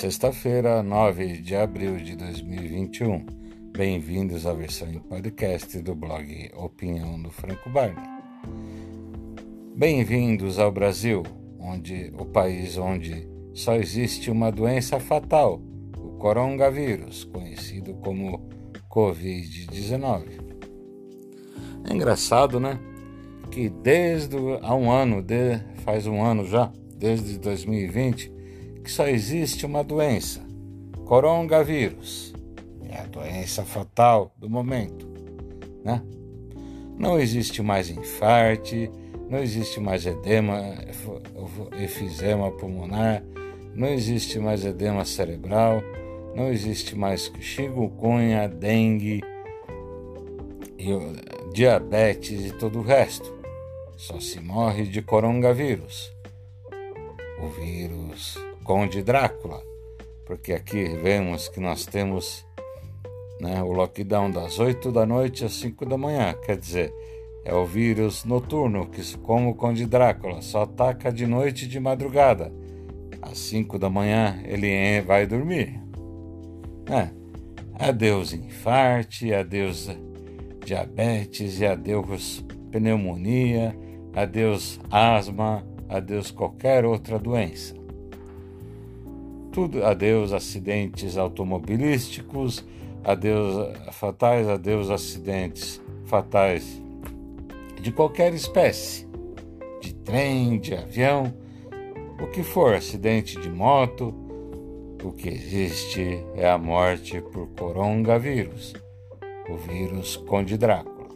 Sexta-feira, 9 de abril de 2021. Bem-vindos à versão em podcast do blog Opinião do Franco Barney. Bem-vindos ao Brasil, onde o país onde só existe uma doença fatal, o coronavírus, conhecido como COVID-19. É engraçado, né? Que desde há um ano, de, faz um ano já, desde 2020, que só existe uma doença, coronavírus. É a doença fatal do momento, né? Não existe mais infarte, não existe mais edema, efizema pulmonar, não existe mais edema cerebral, não existe mais chikungunya, dengue, diabetes e todo o resto. Só se morre de coronavírus. O vírus Conde Drácula, porque aqui vemos que nós temos né, o lockdown das 8 da noite às 5 da manhã, quer dizer, é o vírus noturno que, como o Conde Drácula, só ataca de noite e de madrugada. Às 5 da manhã ele vai dormir. É. Adeus infarte, adeus diabetes e adeus pneumonia, adeus asma, adeus qualquer outra doença tudo, adeus acidentes automobilísticos, adeus fatais, adeus acidentes fatais de qualquer espécie, de trem, de avião, o que for, acidente de moto, o que existe é a morte por coronavírus, o vírus Conde Drácula.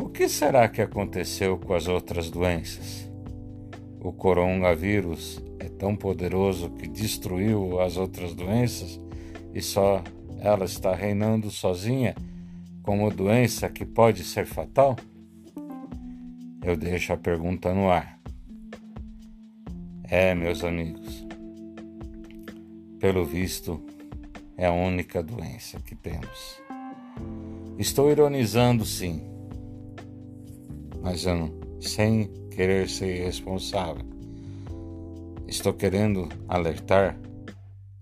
O que será que aconteceu com as outras doenças? O coronavírus tão poderoso que destruiu as outras doenças e só ela está reinando sozinha como doença que pode ser fatal? Eu deixo a pergunta no ar. É, meus amigos, pelo visto, é a única doença que temos. Estou ironizando, sim, mas eu não, sem querer ser responsável. Estou querendo alertar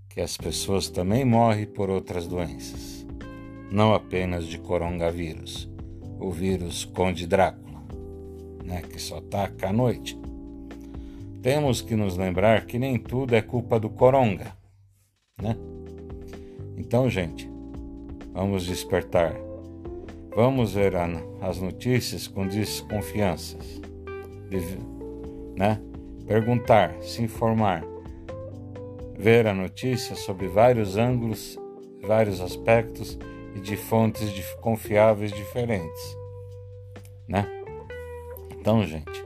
que as pessoas também morrem por outras doenças, não apenas de coronavírus, o vírus Conde Drácula, né, que só ataca à noite. Temos que nos lembrar que nem tudo é culpa do coronga, né? Então, gente, vamos despertar. Vamos ver as notícias com desconfiança, né? Perguntar, se informar, ver a notícia sobre vários ângulos, vários aspectos e de fontes confiáveis diferentes, né? Então, gente,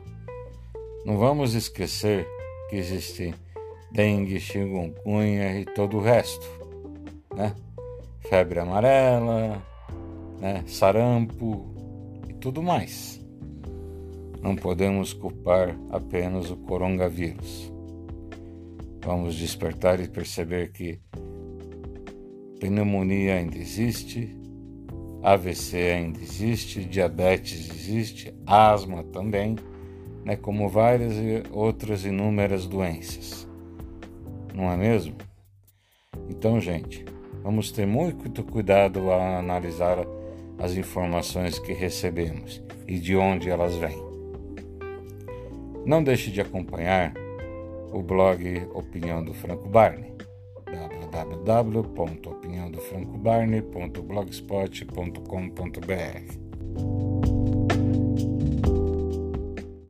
não vamos esquecer que existe dengue, chikungunya e todo o resto, né? Febre amarela, né? sarampo e tudo mais. Não podemos culpar apenas o coronavírus. Vamos despertar e perceber que pneumonia ainda existe, AVC ainda existe, diabetes existe, asma também, né, como várias outras inúmeras doenças. Não é mesmo? Então, gente, vamos ter muito cuidado ao analisar as informações que recebemos e de onde elas vêm. Não deixe de acompanhar o blog Opinião do Franco Barney www.opiniãodofrancobarney.blogspot.com.br